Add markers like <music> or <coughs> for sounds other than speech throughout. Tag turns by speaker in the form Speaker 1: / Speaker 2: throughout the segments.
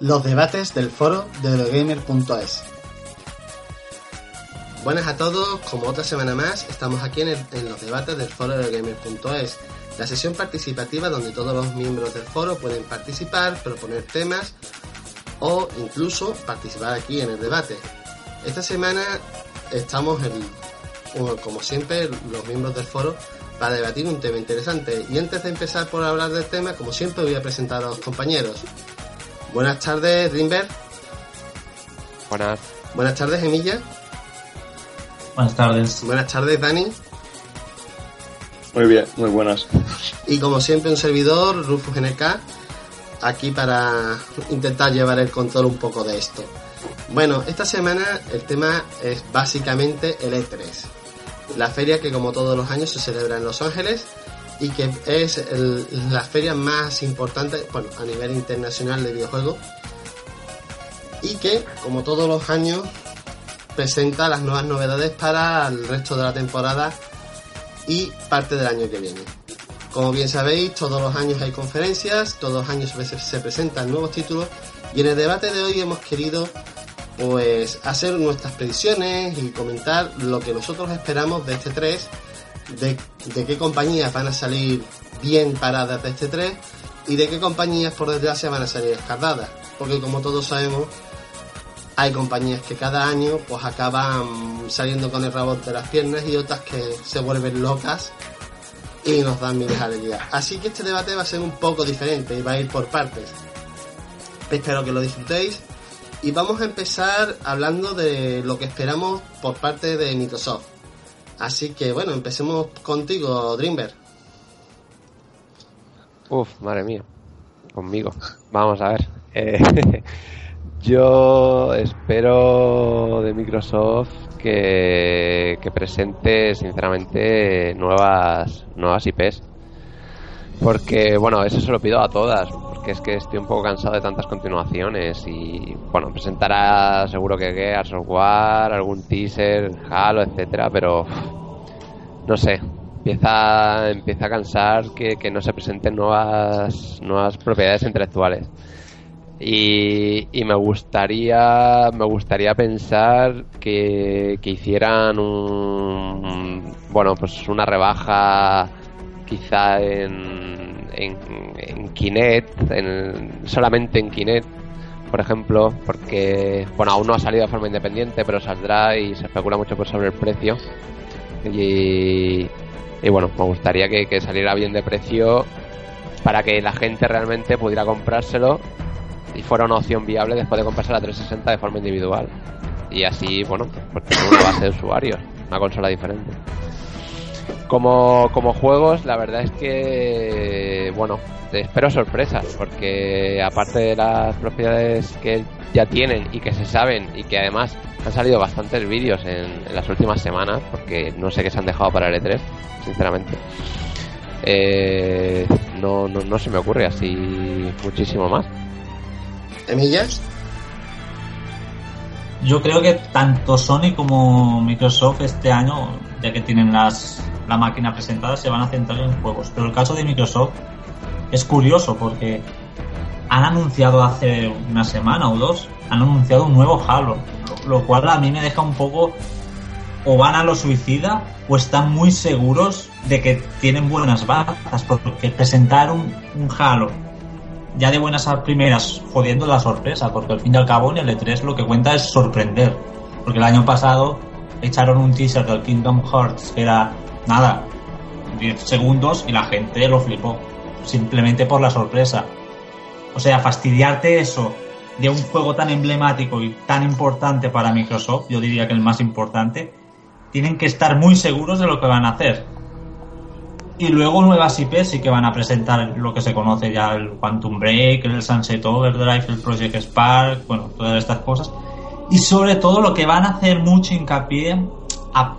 Speaker 1: Los debates del foro de Eurogamer.es. Buenas a todos, como otra semana más, estamos aquí en, los debates del foro de Eurogamer.es, la sesión participativa donde todos los miembros del foro pueden participar, proponer temas o incluso participar aquí en el debate. Esta semana estamos, en- como- como siempre, los miembros del foro para debatir un tema interesante. Y antes de empezar por hablar del tema, como siempre, voy a presentar a los compañeros. Buenas tardes, Rimber.
Speaker 2: Buenas.
Speaker 1: Buenas tardes, Emilia.
Speaker 3: Buenas tardes.
Speaker 1: Buenas tardes, Dani.
Speaker 4: Muy bien, muy buenas.
Speaker 1: Y como siempre, un servidor, Rufus NK, aquí para intentar llevar el control un poco de esto. Bueno, esta semana el tema es básicamente el E3, la feria que como todos los años se celebra en Los Ángeles y que es la feria más importante, bueno, a nivel internacional de videojuegos y que como todos los años presenta las nuevas novedades para el resto de la temporada y parte del año que viene. Como bien sabéis, todos los años hay conferencias, todos los años se presentan nuevos títulos y en el debate de hoy hemos querido pues hacer nuestras predicciones y comentar lo que nosotros esperamos de este 3, de, qué compañías van a salir bien paradas de este 3 y de qué compañías por desgracia van a salir escardadas. Porque como todos sabemos, hay compañías que cada año pues acaban saliendo con el rabo de las piernas y otras que se vuelven locas y nos dan miles de alegrías. Así que este debate va a ser un poco diferente y va a ir por partes. Espero que lo disfrutéis y vamos a empezar hablando de lo que esperamos por parte de Microsoft. Así que bueno, empecemos contigo, Dreamber.
Speaker 2: Uf, madre mía. Conmigo. Vamos a ver. Eh, <laughs> yo espero de Microsoft que, que presente, sinceramente, nuevas, nuevas IPs. Porque, bueno, eso se lo pido a todas. Porque es que estoy un poco cansado de tantas continuaciones. Y, bueno, presentará seguro que Gears of War, algún teaser, Halo, etcétera, pero. no sé, empieza, empieza a cansar que, que no se presenten nuevas, nuevas propiedades intelectuales. Y, y me gustaría me gustaría pensar que, que hicieran un bueno pues una rebaja quizá en, en, en Kinect, en- solamente en Kinect, por ejemplo, porque bueno aún no ha salido de forma independiente, pero saldrá y se especula mucho pues, sobre el precio. Y, y bueno, me gustaría que, que saliera bien de precio para que la gente realmente pudiera comprárselo y fuera una opción viable después de comprarse la 360 de forma individual. Y así, bueno, pues tener una base de usuarios, una consola diferente. Como, como juegos, la verdad es que, bueno, espero sorpresas, porque aparte de las propiedades que ya tienen y que se saben y que además han salido bastantes vídeos en, en las últimas semanas, porque no sé qué se han dejado para el E3, sinceramente. Eh, no, no, no se me ocurre así muchísimo más.
Speaker 1: Emilia.
Speaker 3: Yo creo que tanto Sony como Microsoft este año, ya que tienen las, la máquina presentada, se van a centrar en juegos. Pero el caso de Microsoft es curioso porque han anunciado hace una semana o dos, han anunciado un nuevo Halo, lo, cual a mí me deja un poco o van a lo suicida o están muy seguros de que tienen buenas bazas, porque presentar un, un Halo ya de buenas a primeras jodiendo la sorpresa, porque al fin y al cabo en el E3 lo que cuenta es sorprender. Porque el año pasado echaron un teaser del Kingdom Hearts que era nada, 10 segundos y la gente lo flipó, simplemente por la sorpresa. O sea, fastidiarte eso de un juego tan emblemático y tan importante para Microsoft, yo diría que el más importante, tienen que estar muy seguros de lo que van a hacer. Y luego nuevas IP sí que van a presentar lo que se conoce ya el Quantum Break, el Sunset Overdrive, el Project Spark, bueno, todas estas cosas. Y sobre todo lo que van a hacer mucho hincapié a,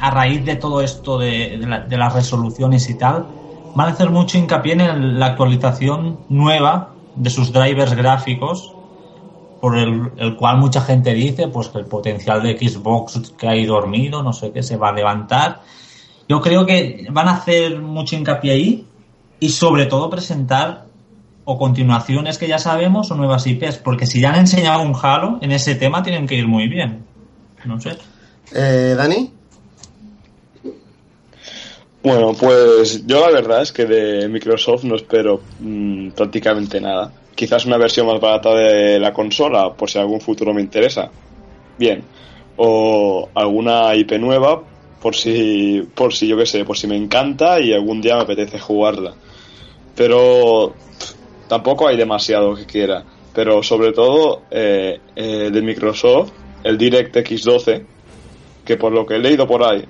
Speaker 3: a raíz de todo esto de, de las resoluciones y tal, van a hacer mucho hincapié en la actualización nueva de sus drivers gráficos por el, cual mucha gente dice pues que el potencial de Xbox que hay dormido, no sé qué, se va a levantar. Yo creo que van a hacer mucho hincapié ahí y sobre todo presentar o continuaciones que ya sabemos o nuevas IPs, porque si ya han enseñado un Halo, en ese tema tienen que ir muy bien. No sé.
Speaker 1: Eh, Dani.
Speaker 4: Bueno, pues yo la verdad es que de Microsoft no espero mm, prácticamente nada quizás una versión más barata de la consola, por si algún futuro me interesa. Bien. O alguna IP nueva, por si, por si yo qué sé, por si me encanta y algún día me apetece jugarla. Pero tampoco hay demasiado que quiera. Pero sobre todo eh, eh, de Microsoft, el DirectX 12, que por lo que he leído por ahí,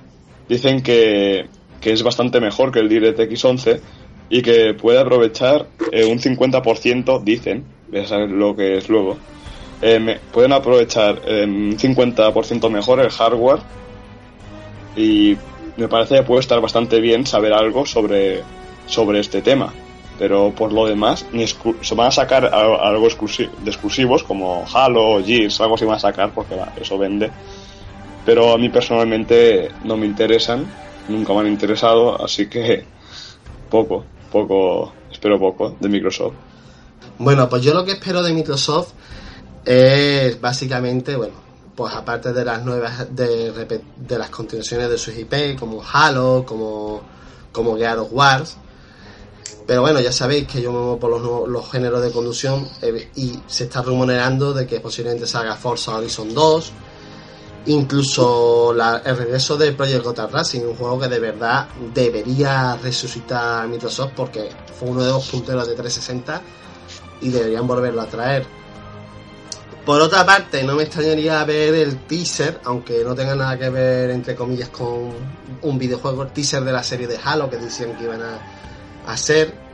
Speaker 4: dicen que, que es bastante mejor que el DirectX 11 y que puede aprovechar eh, un 50%, dicen, voy a saber lo que es luego, eh, pueden aprovechar eh, un 50% mejor el hardware y me parece que puede estar bastante bien saber algo sobre, sobre este tema. Pero por lo demás, ni se van a sacar algo de exclusivos como Halo, Gears, algo se van a sacar porque eso vende. Pero a mí personalmente no me interesan, nunca me han interesado, así que poco poco, espero poco de Microsoft.
Speaker 1: Bueno, pues yo lo que espero de Microsoft es básicamente, bueno, pues aparte de las nuevas, de, de las continuaciones de sus IP, como Halo, como, como Gear of Wars, pero bueno, ya sabéis que yo me muevo por los, los géneros de conducción eh, y se está rumoreando de que posiblemente salga Forza Horizon 2, incluso el regreso de Project Gotham Racing, un juego que de verdad debería resucitar Microsoft porque fue uno de los punteros de 360 y deberían volverlo a traer. Por otra parte, no me extrañaría ver el teaser, aunque no tenga nada que ver, entre comillas, con un videojuego, el teaser de la serie de Halo que decían que iban a hacer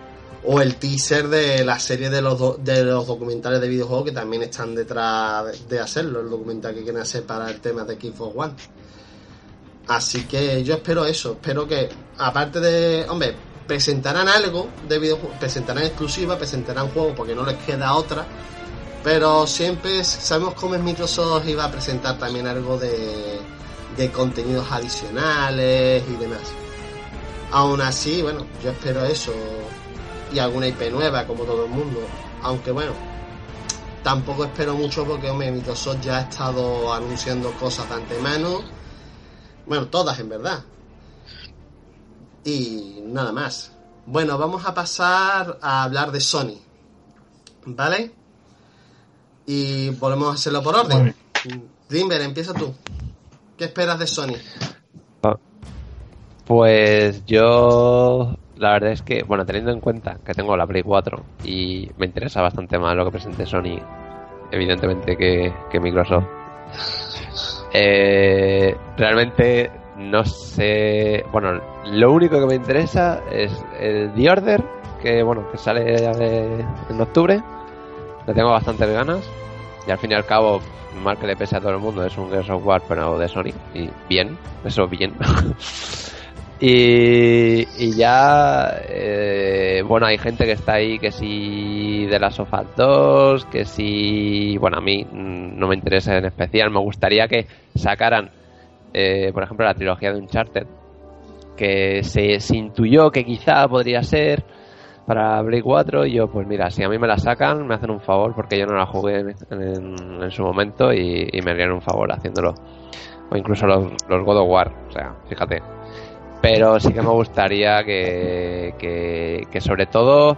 Speaker 1: o el teaser de la serie de los, de los documentales de videojuegos que también están detrás de hacerlo, el documental que quieren hacer para el tema de Xbox One. Así que yo espero eso, espero que aparte de, hombre, presentarán algo de videojuegos, presentarán exclusiva, presentarán juegos porque no les queda otra, pero siempre sabemos cómo es Microsoft y va a presentar también algo de, de contenidos adicionales y demás. Aún así, bueno, yo espero eso, y alguna IP nueva, como todo el mundo. Aunque bueno, tampoco espero mucho porque hombre, Microsoft ya ha estado anunciando cosas de antemano. Bueno, todas en verdad. Y nada más. Bueno, vamos a pasar a hablar de Sony. ¿Vale? Y volvemos a hacerlo por orden. Dimber, empieza tú. ¿Qué esperas de Sony?
Speaker 2: Ah, pues yo la verdad es que, bueno, teniendo en cuenta que tengo la Play 4 y me interesa bastante más lo que presente Sony, evidentemente, que, Microsoft. Eh, realmente no sé. Bueno, lo único que me interesa es el The Order, que bueno, que sale en octubre. Le tengo bastantes ganas. Y al fin y al cabo, mal que le pese a todo el mundo, es un Gears of War, pero de Sony. Y bien, eso bien. <laughs> Y, ya, eh, bueno, hay gente que está ahí que si de las sofás 2, que si, bueno, a mí no me interesa en especial, me gustaría que sacaran, eh, por ejemplo, la trilogía de Uncharted, que se, intuyó que quizá podría ser para Play 4 y yo, pues mira, si a mí me la sacan, me hacen un favor porque yo no la jugué en, su momento y, me harían un favor haciéndolo. O incluso los, los God of War, o sea, fíjate pero sí que me gustaría que, que, sobre todo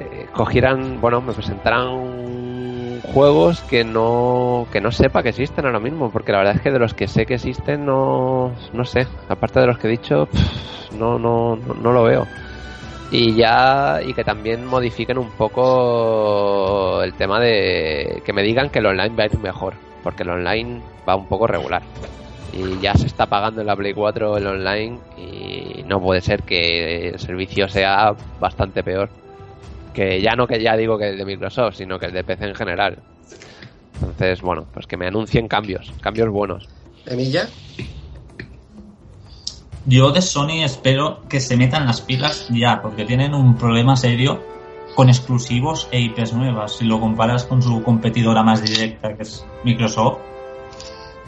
Speaker 2: eh, cogieran, bueno, me presentaran juegos que no, que no sepa que existen ahora mismo, porque la verdad es que de los que sé que existen no, no sé, aparte de los que he dicho, no, no, no, lo veo. y ya y que también modifiquen un poco el tema de que me digan que el online va a ir mejor porque el online va un poco regular y ya se está pagando en la Play 4 el online y no puede ser que el servicio sea bastante peor. Que ya no que ya digo que el de Microsoft sino que el de PC en general. Entonces bueno pues que me anuncien cambios cambios buenos.
Speaker 1: Emilla
Speaker 3: Yo de Sony espero que se metan las pilas ya, porque tienen un problema serio con exclusivos e IPs nuevas. Si lo comparas con su competidora más directa, que es Microsoft,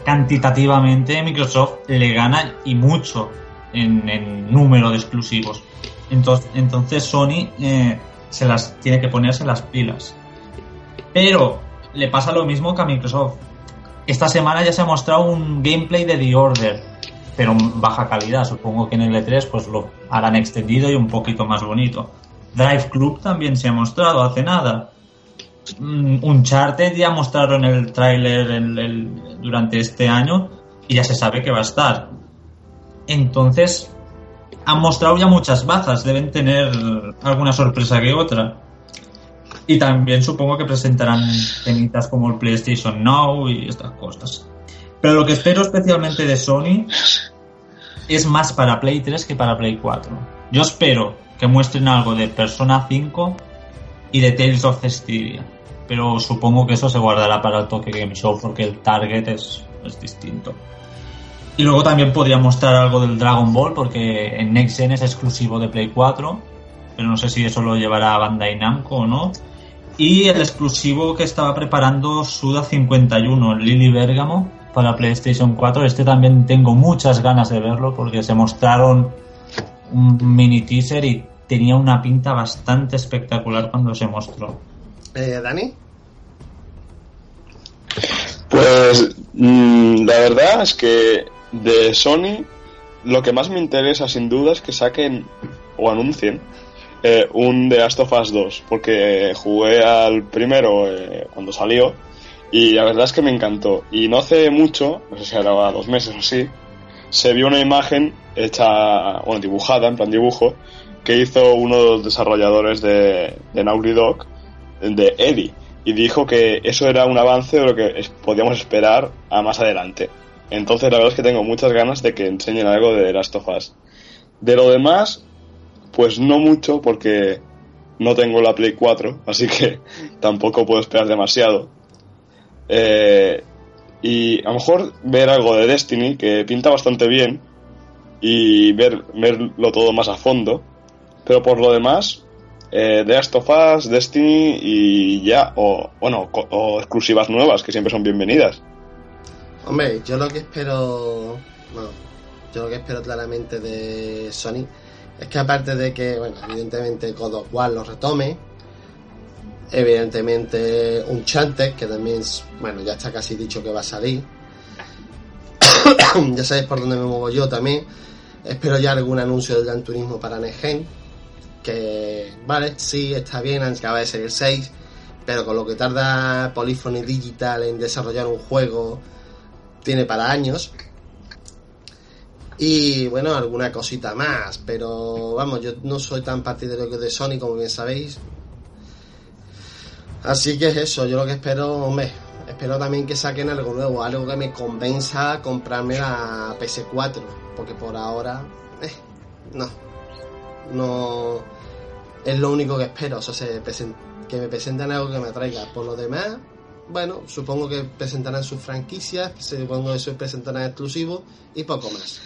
Speaker 3: cantitativamente Microsoft le gana y mucho en, número de exclusivos. Entonces, Sony eh, se las tiene que ponerse las pilas. Pero le pasa lo mismo que a Microsoft. Esta semana ya se ha mostrado un gameplay de The Order, pero baja calidad. Supongo que en el E3 pues lo harán extendido y un poquito más bonito. Drive Club también se ha mostrado hace nada. Mm, Uncharted ya mostraron el tráiler el- durante este año y ya se sabe que va a estar. Entonces, han mostrado ya muchas bazas, deben tener alguna sorpresa que otra. Y también supongo que presentarán temitas como el PlayStation Now y estas cosas. Pero lo que espero especialmente de Sony es más para Play 3 que para Play 4. Yo espero que muestren algo de Persona 5 y de Tales of Cestiria. Pero supongo que eso se guardará para el Tokyo Game Show porque el target es, es distinto. Y luego también podría mostrar algo del Dragon Ball porque en Next Gen es exclusivo de Play 4. Pero no sé si eso lo llevará a Bandai Namco o no. Y el exclusivo que estaba preparando Suda 51, el Lily Bergamo, para PlayStation 4. Este también tengo muchas ganas de verlo porque se mostraron un mini teaser y tenía una pinta bastante espectacular cuando se mostró.
Speaker 1: Eh, Dani
Speaker 4: Pues mm, la verdad es que de Sony lo que más me interesa sin duda es que saquen o anuncien eh, un The Last of Us 2 porque jugué al primero eh, cuando salió y la verdad es que me encantó y no hace mucho, no sé si era dos meses o así, se vio una imagen hecha, bueno, dibujada, en plan dibujo, que hizo uno de los desarrolladores de, de Naughty Dog, de Eddie, y dijo que eso era un avance de lo que podíamos esperar a más adelante. Entonces la verdad es que tengo muchas ganas de que enseñen algo de of Us. De lo demás, pues no mucho porque no tengo la Play 4, así que <laughs> tampoco puedo esperar demasiado. Eh, y a lo mejor ver algo de Destiny, que pinta bastante bien, y ver, verlo todo más a fondo. Pero por lo demás, eh, The Last of Us, Destiny y ya, o bueno, o exclusivas nuevas, que siempre son bienvenidas.
Speaker 1: Hombre, yo lo que espero. Bueno, yo lo que espero claramente de Sony es que, aparte de que, bueno, evidentemente God of War lo retome, evidentemente Uncharted, que también, bueno, ya está casi dicho que va a salir. <coughs> ya sabéis por dónde me muevo yo también. Espero ya algún anuncio del Gran Turismo para Negen. Que, vale, sí, está bien, acaba de el 6. Pero con lo que tarda Polyphony Digital en desarrollar un juego, tiene para años. Y bueno, alguna cosita más, pero vamos, yo no soy tan partidario de Sony como bien sabéis. Así que es eso, yo lo que espero, hombre, espero también que saquen algo nuevo, algo que me convenza a comprarme la PS4, porque por ahora, eh, no, no, es lo único que espero, o sea, se que me presenten algo que me atraiga. Por lo demás, bueno, supongo que presentarán sus franquicias, supongo que se presentarán exclusivos y poco más.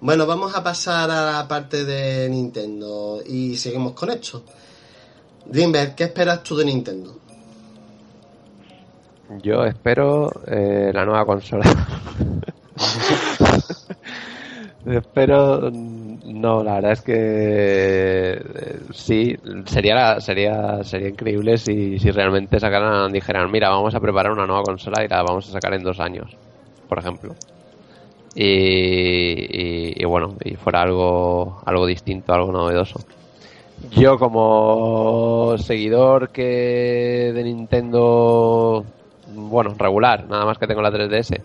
Speaker 1: Bueno, vamos a pasar a la parte de Nintendo y seguimos con esto. Dreamberg, ¿qué esperas tú de Nintendo?
Speaker 2: Yo espero eh, la nueva consola. <laughs> espero. No, la verdad es que eh, sí, sería sería sería increíble si, si realmente sacaran, dijeran, mira, vamos a preparar una nueva consola y la vamos a sacar en dos años, por ejemplo. Y- y bueno, y fuera algo, algo distinto, algo novedoso. Yo como seguidor que de Nintendo, bueno, regular, nada más que tengo la 3DS,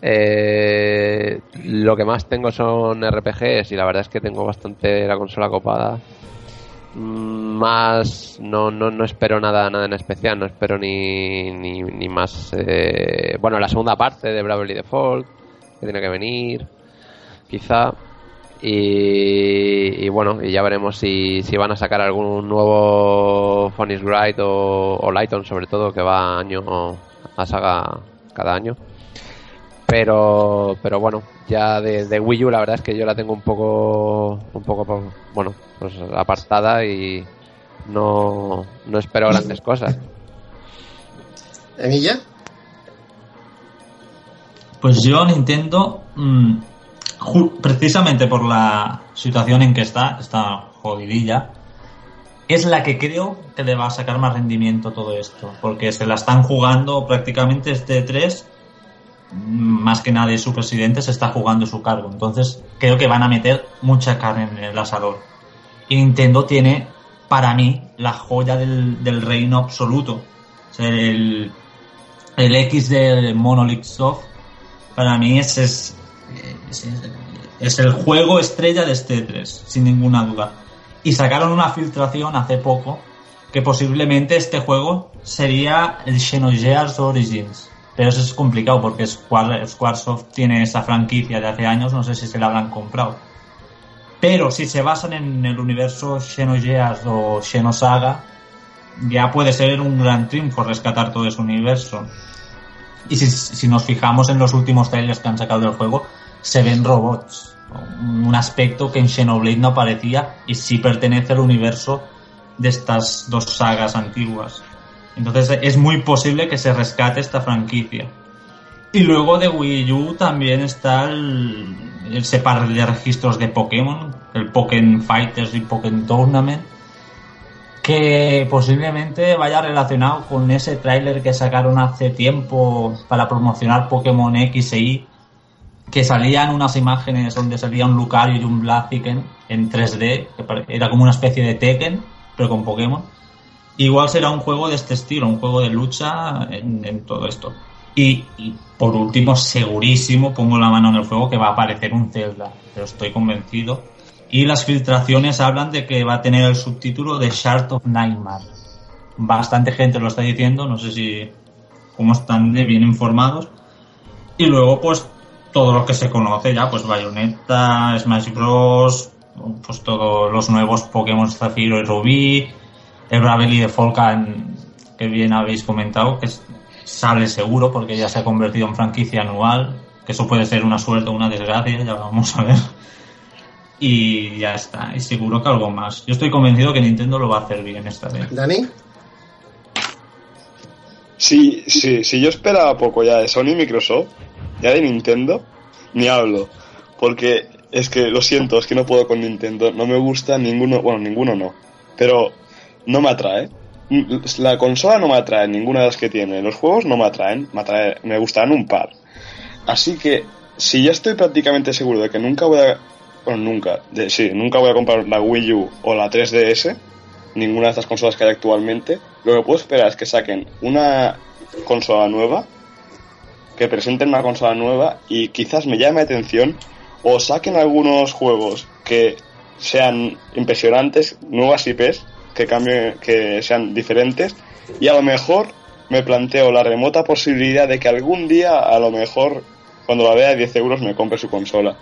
Speaker 2: eh, lo que más tengo son RPGs y la verdad es que tengo bastante la consola copada. Mm, más no, no, no espero nada nada en especial no espero ni, ni, ni más eh, bueno la segunda parte de Bravely Default que tiene que venir quizá y, bueno y ya veremos si, si van a sacar algún nuevo Phoenix Wright o, o Lighton sobre todo que va año a saga cada año pero pero bueno ya de, de, Wii U la verdad es que yo la tengo un poco un poco bueno pues apartada y no, no espero grandes cosas.
Speaker 1: Emilla
Speaker 3: pues yo Nintendo mmm, precisamente por la situación en que está está jodidilla es la que creo que le va a sacar más rendimiento todo esto porque se la están jugando prácticamente este 3 más que nadie su presidente se está jugando su cargo. Entonces creo que van a meter mucha carne en el asador. Y Nintendo tiene, para mí, la joya del, del reino absoluto. El, el X de Monolith Soft, para mí es, es, es, el juego estrella de este 3, sin ninguna duda. Y sacaron una filtración hace poco que posiblemente este juego sería el Xenogears Origins pero eso es complicado porque Square, Squaresoft tiene esa franquicia de hace años, no sé si se la habrán comprado. Pero si se basan en el universo Xenogears o Xenosaga, ya puede ser un gran triunfo rescatar todo ese universo. Y si, nos fijamos en los últimos trailers que han sacado del juego, se ven robots. Un aspecto que en Xenoblade no aparecía y sí pertenece al universo de estas dos sagas antiguas. Entonces es muy posible que se rescate esta franquicia. Y luego de Wii U también está el, par de registros de Pokémon, el Pokémon Fighters y Pokémon Tournament, que posiblemente vaya relacionado con ese tráiler que sacaron hace tiempo para promocionar Pokémon X e Y, que salían unas imágenes donde salía un Lucario y un Blaziken en 3D, que era como una especie de Tekken, pero con Pokémon igual será un juego de este estilo, un juego de lucha en, todo esto. Y, y, por último, segurísimo, pongo la mano en el fuego, que va a aparecer un Zelda, pero estoy convencido. Y las filtraciones hablan de que va a tener el subtítulo de Shard of Nightmare. Bastante gente lo está diciendo, no sé si cómo están de bien informados. Y luego, pues, todo lo que se conoce ya, pues Bayonetta, Smash Bros., pues todos los nuevos Pokémon Zafiro y Rubí, el Bravely de Volcan que bien habéis comentado, que sale seguro porque ya se ha convertido en franquicia anual, que eso puede ser una suerte o una desgracia, ya vamos a ver. Y ya está, y seguro que algo más. Yo estoy convencido que Nintendo lo va a hacer bien esta vez.
Speaker 1: ¿Dani?
Speaker 4: Sí, sí, si yo esperaba poco ya de Sony y Microsoft, ya de Nintendo, ni hablo. Porque es que lo siento, es que no puedo con Nintendo. No me gusta ninguno, bueno, ninguno no. Pero no me atrae. La consola no me atrae, ninguna de las que tiene. Los juegos no me atraen, me, atrae, me gustarán un par. Así que, si ya estoy prácticamente seguro de que nunca voy a. Bueno, nunca, sí, nunca voy a comprar la Wii U o la 3DS, ninguna de estas consolas que hay actualmente, lo que puedo esperar es que saquen una consola nueva, que presenten una consola nueva y quizás me llame la atención o saquen algunos juegos que sean impresionantes, nuevas IPs, que cambien, que sean diferentes y a lo mejor me planteo la remota posibilidad de que algún día, a lo mejor, cuando la vea a 10 euros, me compre su consola.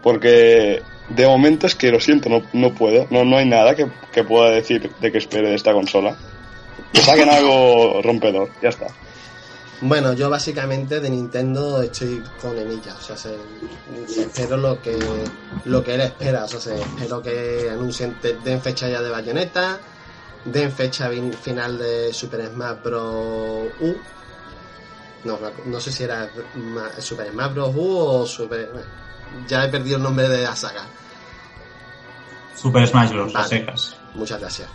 Speaker 4: Porque de momento es que lo siento, no, no puedo, no, no hay nada que, que pueda decir de que espere de esta consola. Que saquen algo rompedor, ya está.
Speaker 1: Bueno, yo básicamente de Nintendo estoy con Emilla, o sea, se, se espero lo que lo que él espera, o sea, se, espero que anuncien, den fecha ya de Bayonetta, den fecha final de Super Smash Bros. U. No, no sé si era Super Smash Bros. U o Super... Ya he perdido el nombre de la saga.
Speaker 3: Super Smash Bros. Vale. secas.
Speaker 1: Muchas gracias.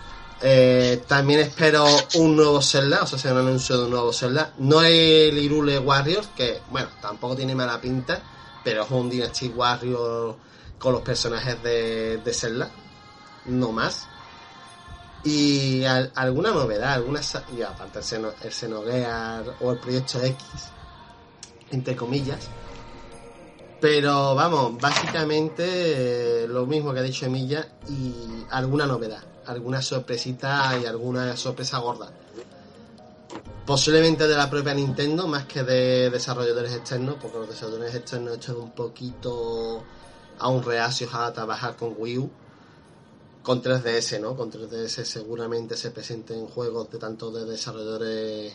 Speaker 1: Eh, también espero un nuevo Zelda, o sea, se han anunciado de un nuevo Zelda. No el Irule Warriors, que, bueno, tampoco tiene mala pinta, pero es un Dynasty Warrior con los personajes de, Zelda, no más. Y al, alguna novedad, alguna. Y aparte el, Seno, o el Proyecto X, entre comillas. Pero vamos, básicamente eh, lo mismo que ha dicho Emilia y alguna novedad alguna sorpresita y alguna sorpresa gorda. Posiblemente de la propia Nintendo, más que de desarrolladores externos, porque los desarrolladores externos están un poquito aún reacios a trabajar con Wii U. Con 3DS, ¿no? Con 3DS seguramente se presenten juegos de tanto de desarrolladores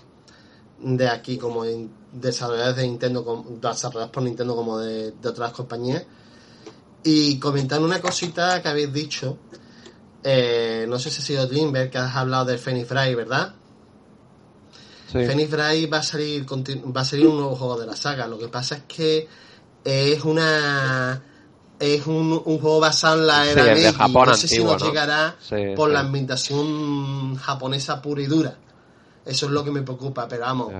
Speaker 1: de aquí como desarrolladores de Nintendo, desarrollados por Nintendo como de, otras compañías. Y comentar una cosita que habéis dicho, eh, no sé si ha sido Dreamberg que has hablado del Phoenix Fry, ¿verdad? Sí. Phoenix Fry va a salir va a salir un nuevo juego de la saga. Lo que pasa es que es una es un, un juego basado en la era
Speaker 2: sí, de Japón
Speaker 1: no sé si nos llegará por la ambientación japonesa pura y dura. Eso es lo que me preocupa, pero vamos.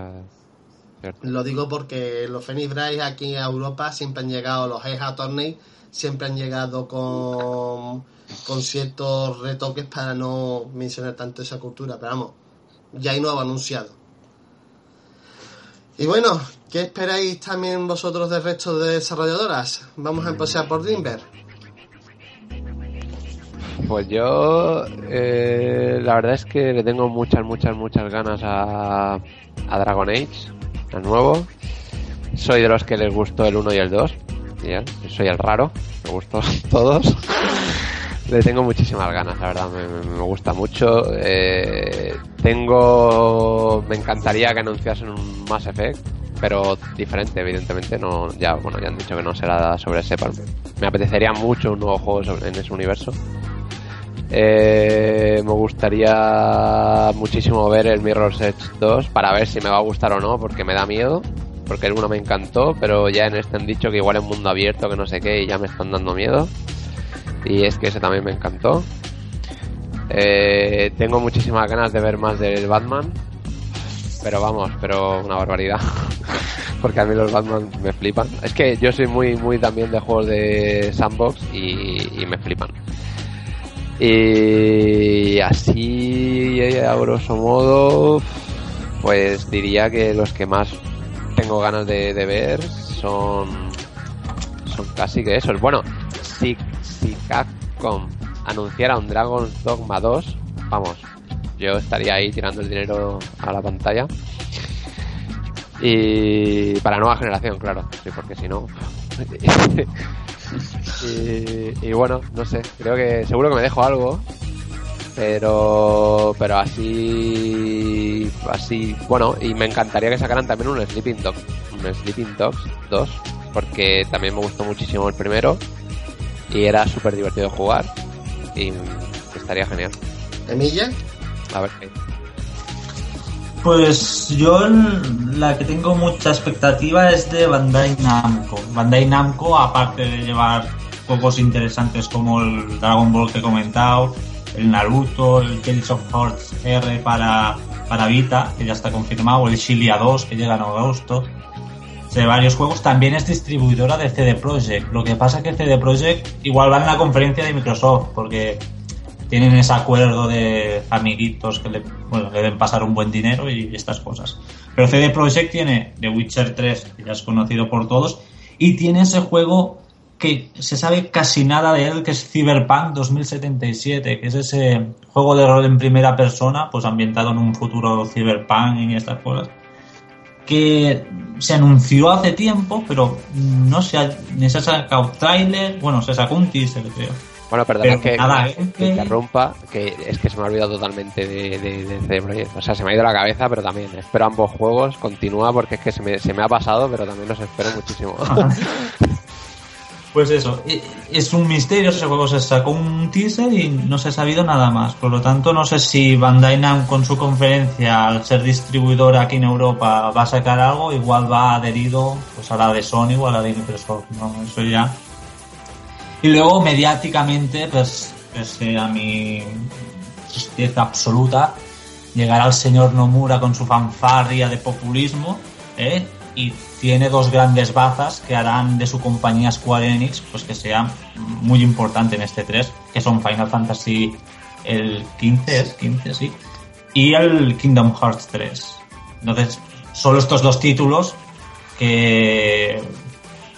Speaker 1: lo digo porque los Phoenix Bright aquí en Europa siempre han llegado, los EJA Tourney siempre han llegado con, con ciertos retoques para no mencionar tanto esa cultura, pero vamos, ya hay nuevo anunciado. Y bueno, ¿qué esperáis también vosotros del resto de desarrolladoras? Vamos a empezar por Dreamberg.
Speaker 2: Pues yo, eh, la verdad es que le tengo muchas, muchas, muchas ganas a, a Dragon Age, al nuevo. Soy de los que les gustó el 1 y el 2. soy el raro, me gustó <laughs> todos. Le tengo muchísimas ganas, la verdad, me, gusta mucho. Eh, tengo, me encantaría que anunciasen un Mass Effect, pero diferente, evidentemente. No, ya, bueno, ya han dicho que no será sobre ese. Me apetecería mucho un nuevo juego en ese universo. Eh, me gustaría muchísimo ver el Mirror's Edge 2 para ver si me va a gustar o no, porque me da miedo. Porque el 1 me encantó, pero ya en este han dicho que igual es mundo abierto, que no sé qué, y ya me están dando miedo. Y es que ese también me encantó. Eh, tengo muchísimas ganas de ver más del Batman. Pero vamos, pero una barbaridad. <laughs> porque a mí los Batman me flipan. Es que yo soy muy, muy también de juegos de sandbox y me flipan. Y así, a grosso modo, pues diría que los que más tengo ganas de, ver son, son casi que esos. Bueno, si, si Capcom anunciara un Dragon's Dogma 2, vamos, yo estaría ahí tirando el dinero a la pantalla. Y para nueva generación, claro, sí, porque si no. <laughs> Y, bueno, no sé, creo que seguro que me dejo algo, pero pero así así bueno y me encantaría que sacaran también un Sleeping Dogs un Sleeping Dogs 2 porque también me gustó muchísimo el primero y era súper divertido jugar y estaría genial.
Speaker 1: Emilia.
Speaker 2: A ver
Speaker 3: pues yo la que tengo mucha expectativa es de Bandai Namco. Bandai Namco, aparte de llevar juegos interesantes como el Dragon Ball que he comentado, el Naruto, el Tales of Hearts R para, para Vita, que ya está confirmado, el Shilia 2 que llega en agosto, de varios juegos, también es distribuidora de CD Projekt. Lo que pasa es que CD Projekt igual va en la conferencia de Microsoft, porque tienen ese acuerdo de amiguitos que le, bueno, le deben pasar un buen dinero y estas cosas. Pero CD Projekt tiene The Witcher 3, que ya es conocido por todos, y tiene ese juego que se sabe casi nada de él, que es Cyberpunk 2077, que es ese juego de rol en primera persona, pues ambientado en un futuro cyberpunk y estas cosas, que se anunció hace tiempo, pero no se, ni se ha sacado trailer, bueno, se sacó un teaser, creo.
Speaker 2: Bueno, perdón que, nada, que, que, interrumpa, que es que se me ha olvidado totalmente de, de, O sea, se me ha ido la cabeza, pero también espero ambos juegos, continúa porque es que se me, se me ha pasado, pero también los espero muchísimo. <laughs>
Speaker 3: Pues eso, es un misterio, ese juego se sacó un teaser y no se ha sabido nada más. Por lo tanto, no sé si Bandai Namco con su conferencia, al ser distribuidor aquí en Europa, va a sacar algo, igual va adherido pues a la de Sony o a la de Microsoft, ¿no? Eso ya y luego mediáticamente, pues, a mi tristeza absoluta, llegará el señor Nomura con su fanfarria de populismo, ¿eh? Y tiene dos grandes bazas que harán de su compañía Square Enix, pues que sea muy importante en este 3, que son Final Fantasy el 15, es 15, sí, y el Kingdom Hearts 3. Entonces, solo estos dos títulos que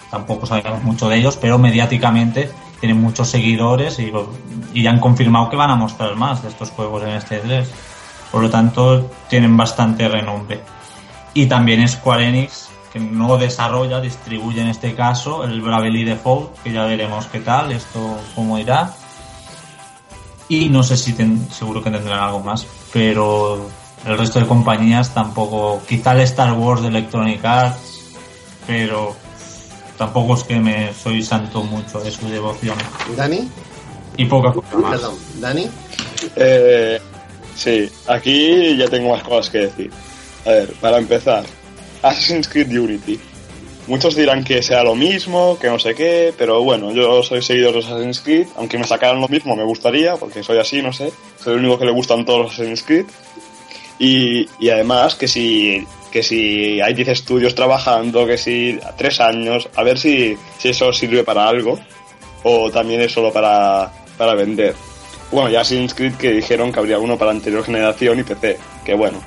Speaker 3: tampoco sabemos mucho de ellos, pero mediáticamente tienen muchos seguidores y, y han confirmado que van a mostrar más de estos juegos en este 3. Por lo tanto, tienen bastante renombre. Y también Square Enix, que no desarrolla, distribuye en este caso el Bravely Default, que ya veremos qué tal, esto cómo irá. Y no sé si seguro que tendrán algo más, pero el resto de compañías tampoco, quizá el Star Wars de Electronic Arts, pero tampoco es que me soy santo mucho de su devoción.
Speaker 1: ¿Dani?
Speaker 3: Y poca cosa más.
Speaker 1: Perdón, ¿Dani?
Speaker 4: Eh, sí, aquí ya tengo más cosas que decir. A ver, para empezar, Assassin's Creed Unity. Muchos dirán que sea lo mismo, que no sé qué, pero bueno, yo soy seguidor de Assassin's Creed, aunque me sacaran lo mismo me gustaría, porque soy así, no sé, soy el único que le gustan todos los Assassin's Creed. Y, y además que si, que si hay 10 estudios trabajando, que si tres años, a ver si, si eso sirve para algo, o también es solo para, para vender. Bueno, ya Assassin's Creed que dijeron que habría uno para anterior generación y PC, que bueno,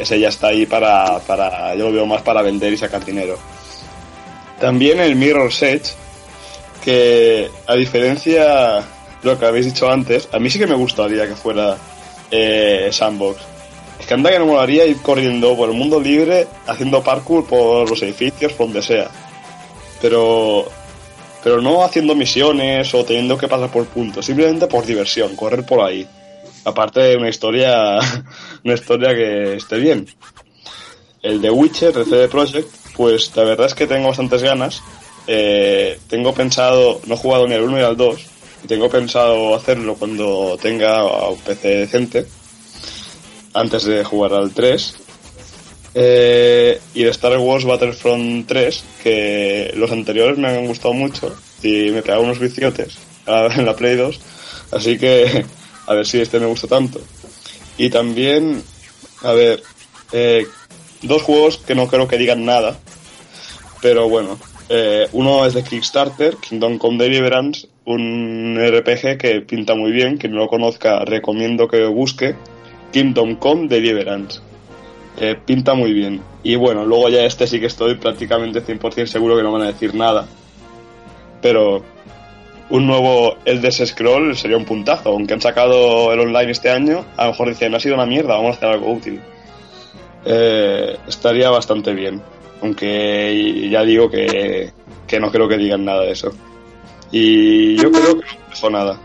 Speaker 4: ese ya está ahí para, para, yo lo veo más para vender y sacar dinero. También el Mirror's Edge, que a diferencia de lo que habéis dicho antes, a mí sí que me gustaría que fuera eh, sandbox. Es que anda que no molaría ir corriendo por el mundo libre, haciendo parkour por los edificios, por donde sea. Pero, pero no haciendo misiones o teniendo que pasar por puntos, simplemente por diversión, correr por ahí. Aparte de una historia, <laughs> una historia que esté bien. El de Witcher, el CD Projekt, pues la verdad es que tengo bastantes ganas. Eh, tengo pensado, no he jugado ni al 1 ni al 2, y tengo pensado hacerlo cuando tenga un PC decente, antes de jugar al 3. Eh, y de Star Wars Battlefront 3, que los anteriores me han gustado mucho y me pegado unos viciotes <laughs> en la Play 2, así que a ver si este me gusta tanto. Y también, a ver, eh, dos juegos que no creo que digan nada, pero bueno, eh, uno es de Kickstarter, Kingdom Come Deliverance, un RPG que pinta muy bien, quien no lo conozca recomiendo que busque, Kingdom Come Deliverance. Eh, pinta muy bien. Y bueno, luego ya este sí que estoy prácticamente 100% seguro que no van a decir nada. Pero un nuevo Elder Scroll sería un puntazo. Aunque han sacado el online este año, a lo mejor dicen, ha sido una mierda, vamos a hacer algo útil. Eh, estaría bastante bien. Aunque ya digo que, que no creo que digan nada de eso. Y yo creo que no dijo nada.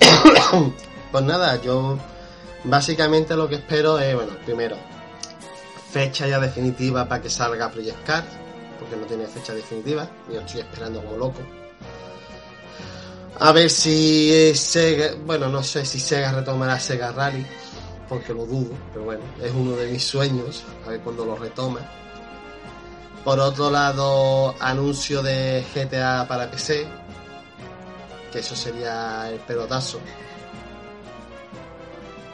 Speaker 4: <coughs>
Speaker 1: Pues nada, yo básicamente lo que espero es, bueno, primero, fecha ya definitiva para que salga Project Card, porque no tiene fecha definitiva, yo estoy esperando como loco. A ver si Sega, bueno, no sé si Sega retomará Sega Rally, porque lo dudo, pero bueno, es uno de mis sueños, a ver cuando lo retoma. Por otro lado, anuncio de GTA para PC, que eso sería el pelotazo.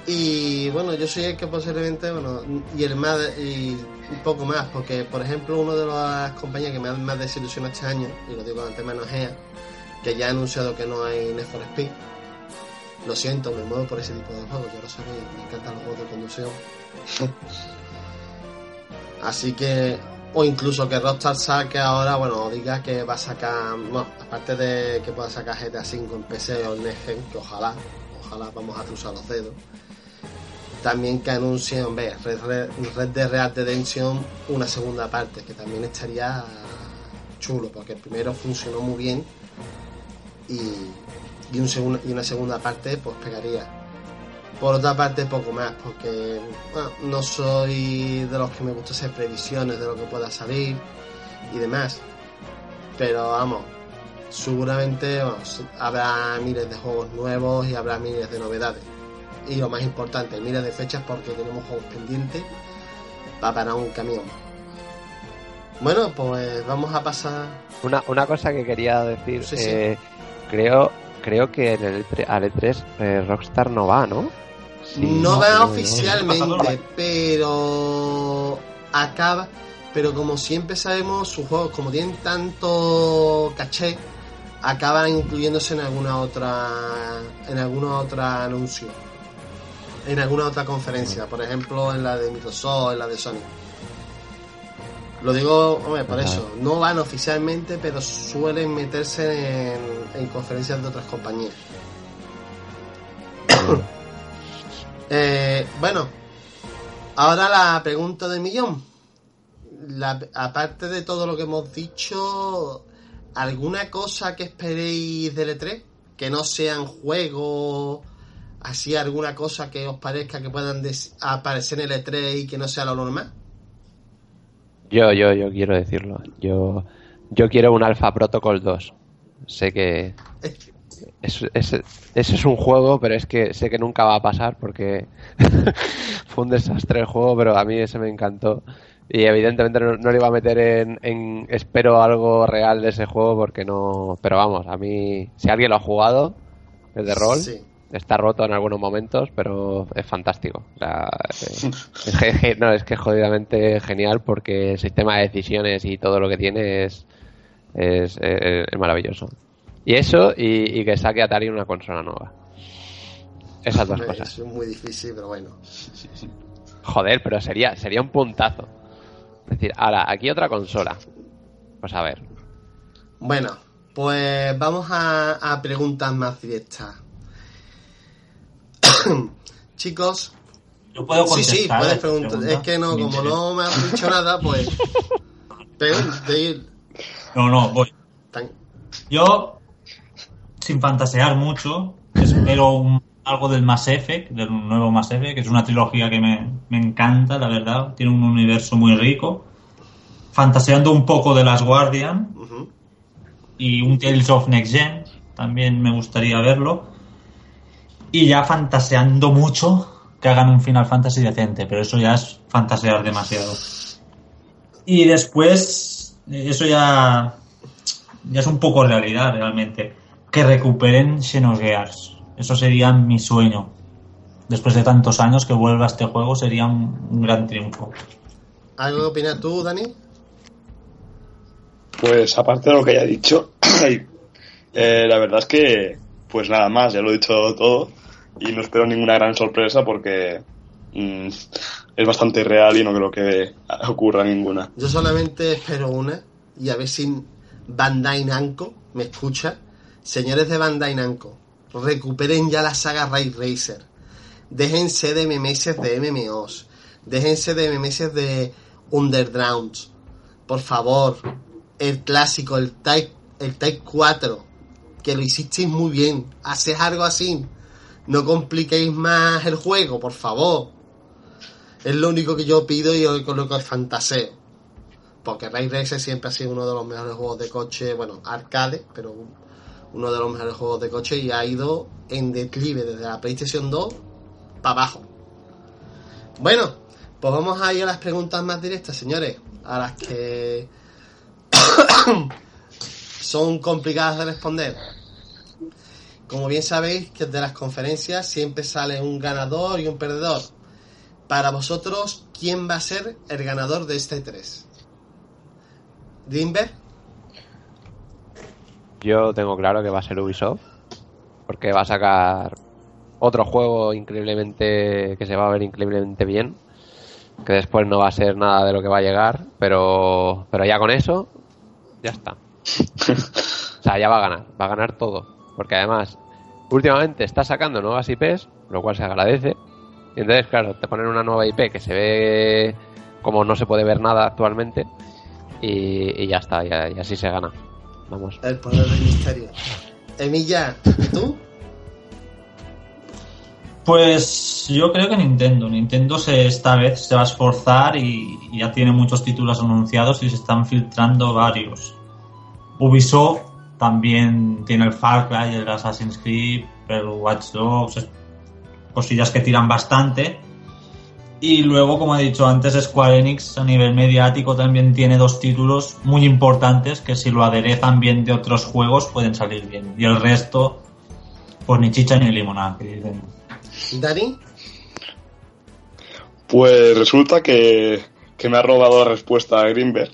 Speaker 1: Y bueno, yo soy el que posiblemente, bueno, y el más, y poco más, porque por ejemplo, uno de las compañías que me han más desilusionado este año, y lo digo es EA, que ya ha anunciado que no hay Need for Speed. Lo siento, me muevo por ese tipo de juegos, yo lo sabéis, me encantan los juegos de conducción. <laughs> Así que, o incluso que Rockstar saque ahora, bueno, diga que va a sacar, bueno, aparte de que pueda sacar GTA V en PC o en Gen, que ojalá, ojalá vamos a cruzar los dedos. También que anuncie, hombre, Red, Red, Red de Real Redemption una segunda parte, que también estaría chulo, porque el primero funcionó muy bien y, y, un segun, y una segunda parte pues pegaría. Por otra parte, poco más, porque bueno, no soy de los que me gusta hacer previsiones de lo que pueda salir y demás. Pero vamos, seguramente habrá miles de juegos nuevos y habrá miles de novedades. Y lo más importante, miles de fechas porque tenemos juegos pendientes para parar un camión. Bueno, pues vamos a pasar.
Speaker 2: Una, una cosa que quería decir,
Speaker 1: Sí, sí.
Speaker 2: eh, creo creo que en el E3 al E3 eh, Rockstar no va, ¿no? Sí,
Speaker 1: no
Speaker 2: no,
Speaker 1: va
Speaker 2: no,
Speaker 1: oficialmente, pero acaba. Pero como siempre sabemos, sus juegos, como tienen tanto caché, acaban incluyéndose en alguna otra, en alguna otra anuncio, en alguna otra conferencia, por ejemplo en la de Microsoft, en la de Sony. Lo digo, hombre, por eso. No van oficialmente, pero suelen meterse en, en conferencias de otras compañías. <coughs> Eh, bueno, ahora la pregunta del millón. La- aparte de todo lo que hemos dicho, ¿alguna cosa que esperéis del E3? Que no sean juegos, así alguna cosa que os parezca que puedan aparecer en el E3 y que no sea lo normal.
Speaker 2: Yo, yo, yo quiero decirlo. Yo, yo quiero un Alpha Protocol 2. Sé que es, es- ese es un juego, pero es que sé que nunca va a pasar porque <laughs> fue un desastre el juego, pero a mí ese me encantó. Y evidentemente no, no lo iba a meter en, en- Espero algo real de ese juego porque no... Pero vamos, a mí... Si alguien lo ha jugado, el de rol,
Speaker 1: Sí.
Speaker 2: Está roto en algunos momentos, pero es fantástico. O sea, es, ge- no, es que es jodidamente genial porque el sistema de decisiones y todo lo que tiene es, es, es- es maravilloso. Y eso, y, y que saque Atari una consola nueva. Esas dos cosas.
Speaker 1: es muy difícil, pero bueno.
Speaker 2: Joder, pero sería, sería un puntazo. Es decir, ahora, aquí otra consola. Pues a ver.
Speaker 1: Bueno, pues vamos a, a preguntas más directas. <coughs> Chicos,
Speaker 3: Yo puedo
Speaker 1: sí,
Speaker 3: contestar.
Speaker 1: sí, puedes
Speaker 3: a esta
Speaker 1: preguntar.
Speaker 3: pregunta,
Speaker 1: Es que no, como no me has dicho nada, pues. <laughs> pregunte.
Speaker 3: No, no, voy.
Speaker 1: Tan-
Speaker 3: Yo, sin fantasear mucho, espero un- algo del Mass Effect, del nuevo Mass Effect, que es una trilogía que me, me encanta, la verdad. Tiene un universo muy rico. Fantaseando un poco de las Guardian y un Tales of Next Gen, también me gustaría verlo. Y ya fantaseando mucho que hagan un Final Fantasy decente, pero eso ya es fantasear demasiado. Y después, eso ya, ya es un poco realidad realmente, que recuperen Xenogears. Eso sería mi sueño. Después de tantos años que vuelva este juego sería un, un gran triunfo.
Speaker 1: ¿Algo que opinas tú, Dani?
Speaker 4: Pues aparte de lo que ya he dicho, <clears throat> eh, la verdad es que, pues nada más, ya lo he dicho todo y no espero ninguna gran sorpresa porque mm, es bastante real y no creo que ocurra ninguna.
Speaker 1: Yo solamente espero una y a ver si Bandai Namco me escucha. Señores de Bandai Namco, recuperen ya la saga Ray Racer. Déjense de memeses de MMOs. Déjense de memeses de Undergrounds. Por favor, el clásico, el Type, el Type 4, que lo hicisteis muy bien. Haces algo así. No compliquéis más el juego, por favor. Es lo único que yo pido y con lo que fantaseo. Porque Ray Racer siempre ha sido uno de los mejores juegos de coche, bueno, arcade, pero uno de los mejores juegos de coche y ha ido en declive desde la PlayStation 2 para abajo. Bueno, pues vamos a ir a las preguntas más directas, señores, a las que <coughs> son complicadas de responder. Como bien sabéis, que de las conferencias siempre sale un ganador y un perdedor. Para vosotros, ¿quién va a ser el ganador de este 3? ¿Dimber?
Speaker 2: Yo tengo claro que va a ser Ubisoft. Porque va a sacar otro juego increíblemente. que se va a ver increíblemente bien. Que después no va a ser nada de lo que va a llegar. Pero, pero ya con eso, ya está. <laughs> O sea, ya va a ganar. Va a ganar todo. Porque además, últimamente está sacando nuevas IPs, lo cual se agradece. Y entonces, claro, te ponen una nueva IP que se ve como no se puede ver nada actualmente. Y, y ya está, ya- y así se gana. Vamos.
Speaker 1: El poder del misterio. Emilia, ¿y tú?
Speaker 3: Pues yo creo que Nintendo. Nintendo se, esta vez se va a esforzar y, y ya tiene muchos títulos anunciados y se están filtrando varios. Ubisoft también tiene el Far Cry, el Assassin's Creed, el Watch Dogs, cosillas que tiran bastante. Y luego, como he dicho antes, Square Enix a nivel mediático también tiene dos títulos muy importantes que si lo aderezan bien de otros juegos pueden salir bien. Y el resto, pues ni chicha ni limonada, que dicen.
Speaker 1: ¿Dani?
Speaker 4: Pues resulta que, que me ha robado la respuesta a Greenberg,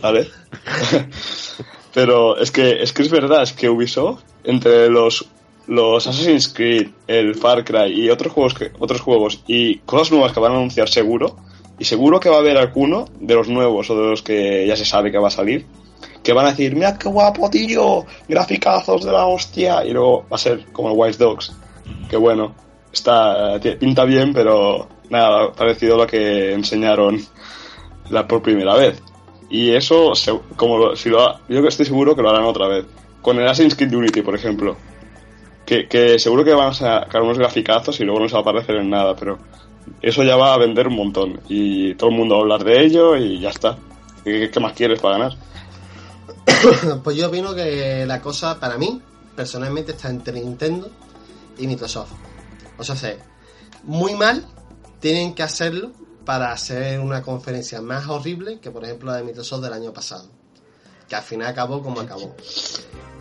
Speaker 4: ¿vale? <laughs> Pero es que, es que es verdad, es que Ubisoft, entre los, los Assassin's Creed, el Far Cry y otros juegos, que, otros juegos y cosas nuevas que van a anunciar seguro, Y seguro que va a haber alguno de los nuevos o de los que ya se sabe que va a salir que van a decir, mira qué guapo, tío, graficazos de la hostia. Y luego va a ser como el Wise Dogs. Que bueno, está pinta bien, pero nada, parecido a lo que enseñaron la por primera vez. Y eso, como si lo, yo que estoy seguro que lo harán otra vez. Con el Assassin's Creed Unity, por ejemplo. Que, que seguro que van a sacar unos graficazos y luego no se va a aparecer en nada, pero eso ya va a vender un montón. Y todo el mundo va a hablar de ello y ya está. ¿Qué, qué más quieres para ganar? <coughs>
Speaker 1: pues yo opino que la cosa, para mí, personalmente, está entre Nintendo y Microsoft. O sea, muy mal tienen que hacerlo para hacer una conferencia más horrible que, por ejemplo, la de Microsoft del año pasado. Que al final acabó como acabó.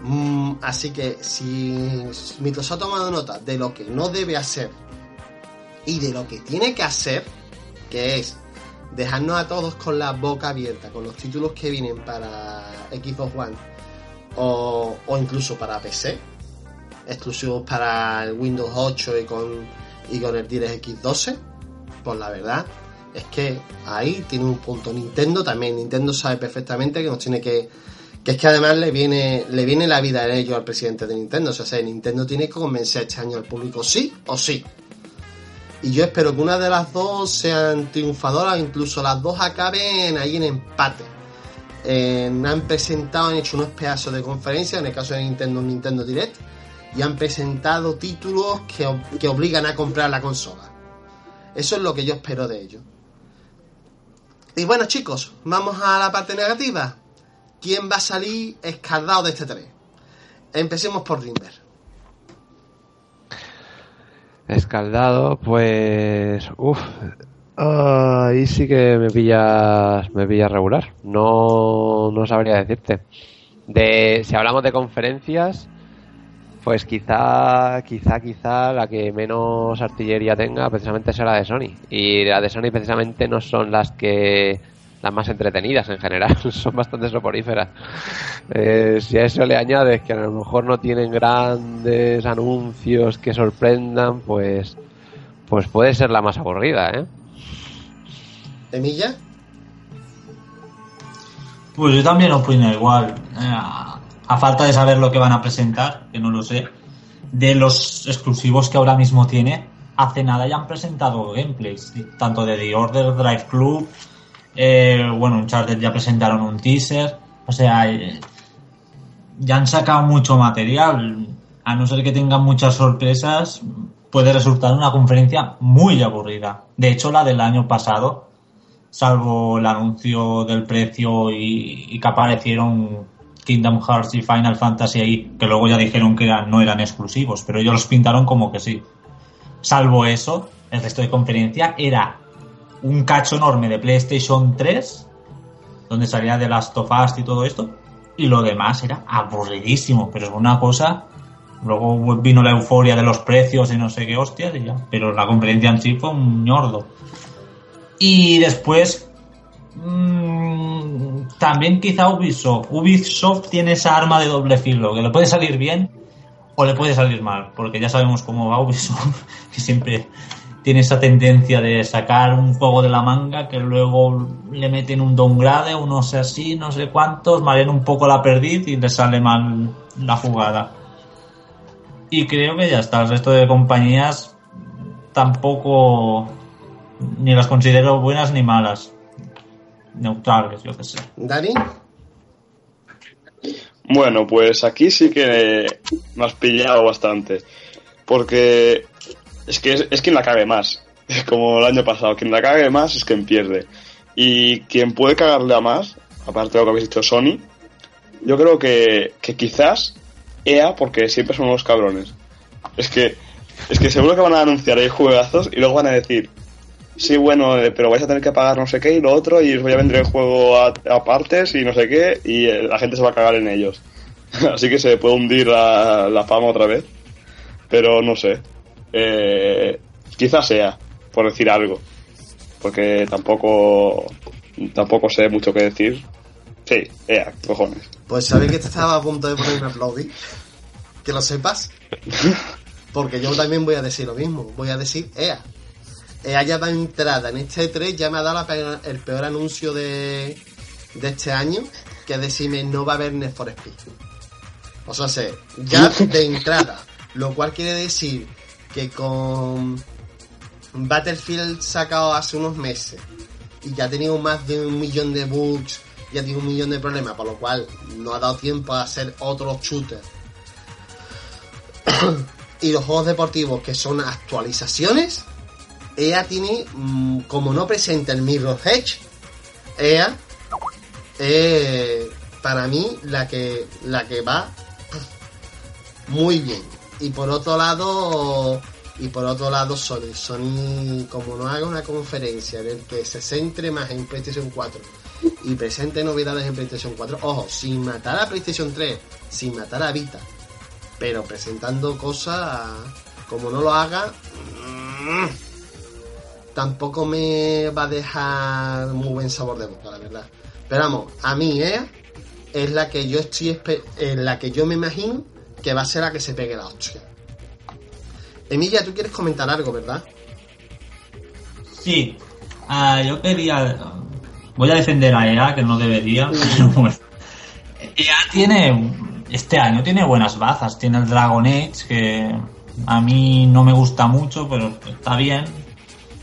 Speaker 1: Mm, así que si Microsoft ha tomado nota de lo que no debe hacer y de lo que tiene que hacer, que es dejarnos a todos con la boca abierta con los títulos que vienen para Xbox One o, incluso para PC, exclusivos para el Windows 8 y con, y con el DirectX 12, pues la verdad es que ahí tiene un punto Nintendo también. Nintendo sabe perfectamente que nos tiene que. Que es que además le viene, le viene la vida en ello al presidente de Nintendo. O sea, Nintendo tiene que convencer este año al público sí o sí. Y yo espero que una de las dos sean triunfadoras, incluso las dos acaben ahí en empate. han presentado, han hecho unos pedazos de conferencia, en el caso de Nintendo, Nintendo Direct, y han presentado títulos que, que obligan a comprar la consola. Eso es lo que yo espero de ellos. Y bueno, chicos, vamos a la parte negativa. ¿Quién va a salir escaldado de este 3? Empecemos por Rimber.
Speaker 2: Escaldado, pues. Uff. ahí sí que me pillas, me pillas regular. No, no sabría decirte. De, si hablamos de conferencias, pues quizá, quizá, quizá la que menos artillería tenga precisamente será la de Sony. Y la de Sony precisamente no son las que las más entretenidas en general, <laughs> son bastante soporíferas. Eh, si a eso le añades que a lo mejor no tienen grandes anuncios que sorprendan, pues, pues puede ser la más aburrida, ¿eh?
Speaker 1: ¿Emilla?
Speaker 3: Pues yo también opino igual. Eh, a falta de saber lo que van a presentar, que no lo sé, de los exclusivos que ahora mismo tiene, hace nada ya han presentado gameplays, tanto de The Order, Drive Club, eh, bueno, Uncharted ya presentaron un teaser, o sea, eh, ya han sacado mucho material, a no ser que tengan muchas sorpresas, puede resultar una conferencia muy aburrida. De hecho, la del año pasado, salvo el anuncio del precio y, y que aparecieron Kingdom Hearts y Final Fantasy ahí, que luego ya dijeron que no eran exclusivos, pero ellos los pintaron como que sí. Salvo eso, el resto de conferencia era un cacho enorme de PlayStation 3, donde salía de Last of Us y todo esto, y lo demás era aburridísimo, pero es una cosa. Luego vino la euforia de los precios y no sé qué hostias, y ya. pero la conferencia en sí fue un ñordo. Y después, mmm, también quizá Ubisoft. Ubisoft tiene esa arma de doble filo, que le puede salir bien o le puede salir mal, porque ya sabemos cómo va Ubisoft, <laughs> que siempre tiene esa tendencia de sacar un juego de la manga que luego le meten un downgrade, o no sé así, no sé cuántos, marean un poco la perdiz y le sale mal la jugada. Y creo que ya está, el resto de compañías tampoco ni las considero buenas ni malas. Neutrales, yo que sé.
Speaker 1: ¿Dani?
Speaker 4: Bueno, pues aquí sí que me has pillado bastante. Porque es que es, quien la cague más. <laughs> Como el año pasado, quien la cague más es quien pierde. Y quien puede cagarle a más, aparte de lo que habéis dicho Sony, yo creo que, que quizás EA, porque siempre son unos cabrones. Es que, es que seguro que van a anunciar ahí juegazos y luego van a decir, sí, bueno, eh, pero vais a tener que pagar no sé qué y lo otro y os voy a vender el juego a, partes y no sé qué y eh, la gente se va a cagar en ellos. <laughs> Así que se puede hundir la, la fama otra vez. Pero no sé. Eh, quizás sea, por decir algo. Porque tampoco tampoco sé mucho que decir. Sí, ea, cojones.
Speaker 1: Pues sabes que te estaba a punto de ponerme a aplaudir. Que lo sepas. <laughs> Porque yo también voy a decir lo mismo. Voy a decir EA. Eh, haya dado entrada en este E3 ya me ha dado el peor anuncio de, de este año, que es decirme no va a haber Need for Speed. O sea, sé, ya de entrada, lo cual quiere decir que con Battlefield sacado hace unos meses y ya ha tenido más de un millón de bugs, ya tiene un millón de problemas, por lo cual no ha dado tiempo a hacer otros shooters. <coughs> y los juegos deportivos que son actualizaciones, EA tiene, mm, como no presenta el Mirror Edge, EA es para mí la que la que va muy bien. Y por otro lado, y por otro lado Sony, Sony como no haga una conferencia en el que se centre más en PlayStation 4 y presente novedades en PlayStation 4, ojo, sin matar a PlayStation 3, sin matar a Vita, pero presentando cosas como no lo haga, mm, tampoco me va a dejar muy buen sabor de boca, la verdad. Pero vamos, a mí EA es la que yo estoy en la que yo me imagino que va a ser la que se pegue la hostia. Emilia, tú quieres comentar algo, ¿verdad?
Speaker 3: Sí, ah, yo quería. Voy a defender a EA, que no debería, bueno. EA tiene. Este año tiene buenas bazas. Tiene el Dragon Age, que a mí no me gusta mucho, pero está bien.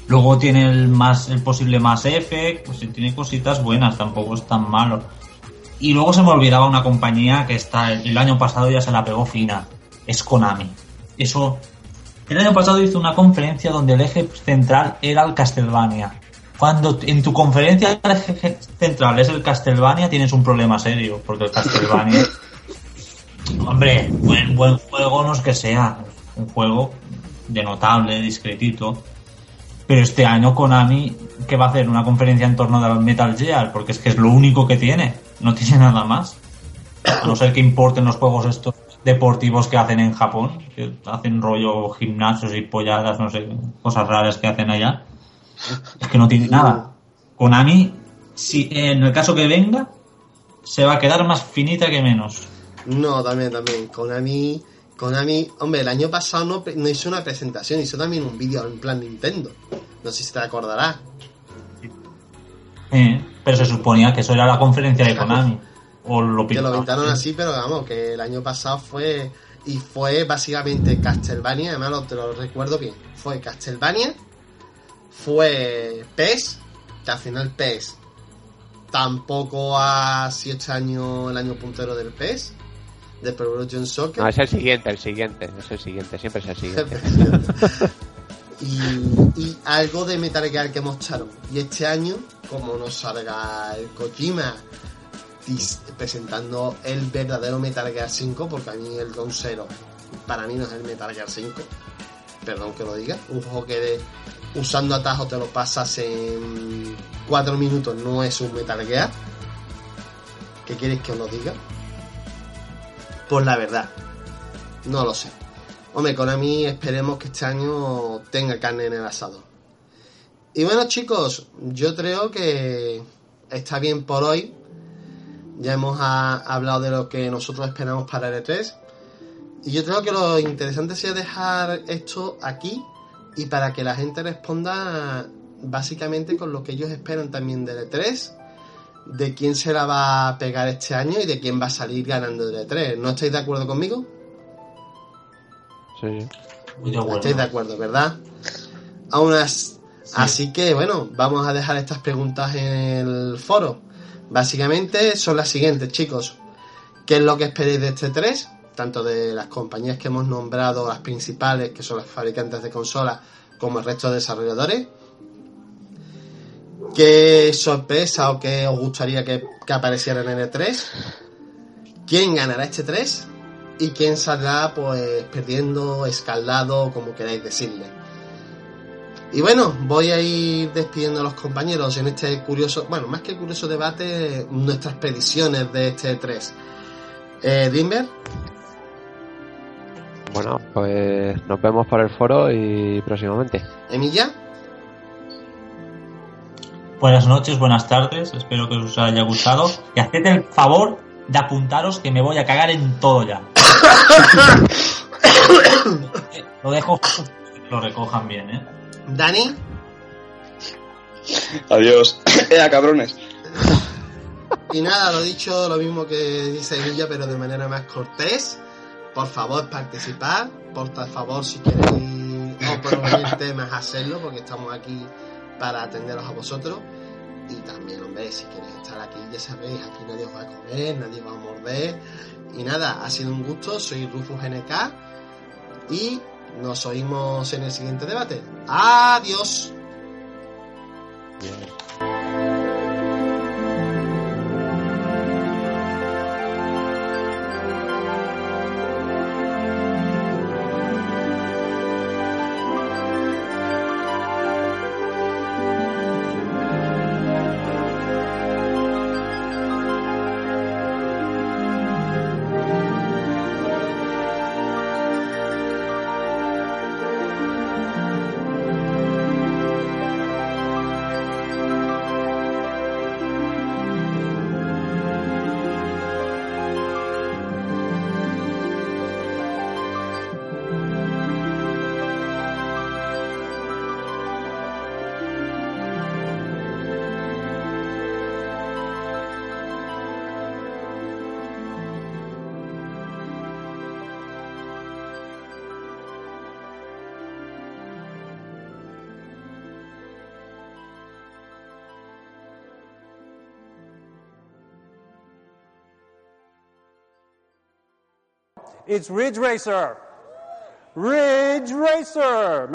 Speaker 3: Luego tiene el más el posible más F, pues tiene cositas buenas, tampoco es tan malo. Y luego se me olvidaba una compañía que está el año pasado ya se la pegó fina. Es Konami. Eso el año pasado hizo una conferencia donde el eje central era el Castlevania. Cuando en tu conferencia el eje central es el Castlevania, tienes un problema serio, porque el Castlevania. <laughs> hombre, buen, buen juego no es que sea. Un juego de notable, discretito. Pero este año Konami, ¿qué va a hacer? Una conferencia en torno al Metal Gear, porque es que es lo único que tiene. No tiene <laughs> nada más. A no ser que importen los juegos estos deportivos que hacen en Japón, que hacen rollo gimnasios y polladas, no sé, cosas raras que hacen allá. Es que no tiene nada. Konami, si en el caso que venga, se va a quedar más finita que menos.
Speaker 1: No, también, también. Konami, Konami, hombre, el año pasado no, hizo una presentación, hizo también un vídeo en plan Nintendo. No sé si te acordarás.
Speaker 3: Eh, pero se suponía que eso era la conferencia de Konami. O lo
Speaker 1: Que lo pintaron así, pero vamos, que el año pasado fue. Y fue básicamente Castlevania, además lo, te lo recuerdo bien. Fue Castlevania, fue PES, que al final PES tampoco ha sido este año el año puntero del PES, de Pro Evolution Soccer.
Speaker 2: No, es el siguiente, el siguiente, es el siguiente, siempre es el siguiente. <laughs>
Speaker 1: y, y algo de Metal Gear que mostraron. Y este año, como nos salga el Kojima presentando el verdadero Metal Gear 5, porque a mí el Ron Zero para mí no es el Metal Gear 5, perdón que lo diga, un juego que de- usando atajos te lo pasas en 4 minutos no es un Metal Gear. ¿Qué quieres que os lo diga? Pues la verdad, no lo sé. Hombre, Konami esperemos que este año tenga carne en el asado. Y bueno chicos, yo creo que está bien por hoy. Ya hemos ha- hablado de lo que nosotros esperamos para el E3. Y yo creo que lo interesante sería dejar esto aquí y para que la gente responda básicamente con lo que ellos esperan también del E3, de quién se la va a pegar este año y de quién va a salir ganando el E3. ¿No estáis de acuerdo conmigo?
Speaker 2: Sí, sí.
Speaker 3: Muy de acuerdo.
Speaker 1: Estáis de acuerdo, ¿verdad? Aún as- Así que bueno, vamos a dejar estas preguntas en el foro. Básicamente son las siguientes, chicos. ¿Qué es lo que esperéis de este 3? Tanto de las compañías que hemos nombrado, las principales, que son las fabricantes de consolas, como el resto de desarrolladores. ¿Qué sorpresa o qué os gustaría que, que apareciera en el E3? ¿Quién ganará este 3? y quién saldrá pues perdiendo, escaldado, como queráis decirle. Y bueno, voy a ir despidiendo a los compañeros en este curioso, bueno, más que curioso debate, nuestras predicciones de este 3. Eh, Dimber,
Speaker 2: Bueno, pues nos vemos por el foro y próximamente.
Speaker 1: Emilia,
Speaker 3: Buenas noches, buenas tardes, espero que os haya gustado. Y haced el favor de apuntaros que me voy a cagar en todo ya. <coughs> Lo dejo que lo recojan bien, ¿eh?
Speaker 1: Dani,
Speaker 4: Adiós. <coughs> ¡Ea, cabrones!
Speaker 1: Y nada, lo dicho, lo mismo que dice Villa, pero de manera más cortés. Por favor, participar. Por favor, si queréis o proponer <laughs> temas, hacerlo, porque estamos aquí para atenderos a vosotros. Y también, hombre, si queréis estar aquí, ya sabéis, aquí nadie os va a comer, nadie va a morder. Y nada, ha sido un gusto, soy Rufus NK y nos oímos en el siguiente debate. Adiós.
Speaker 5: It's Ridge Racer. Ridge Racer.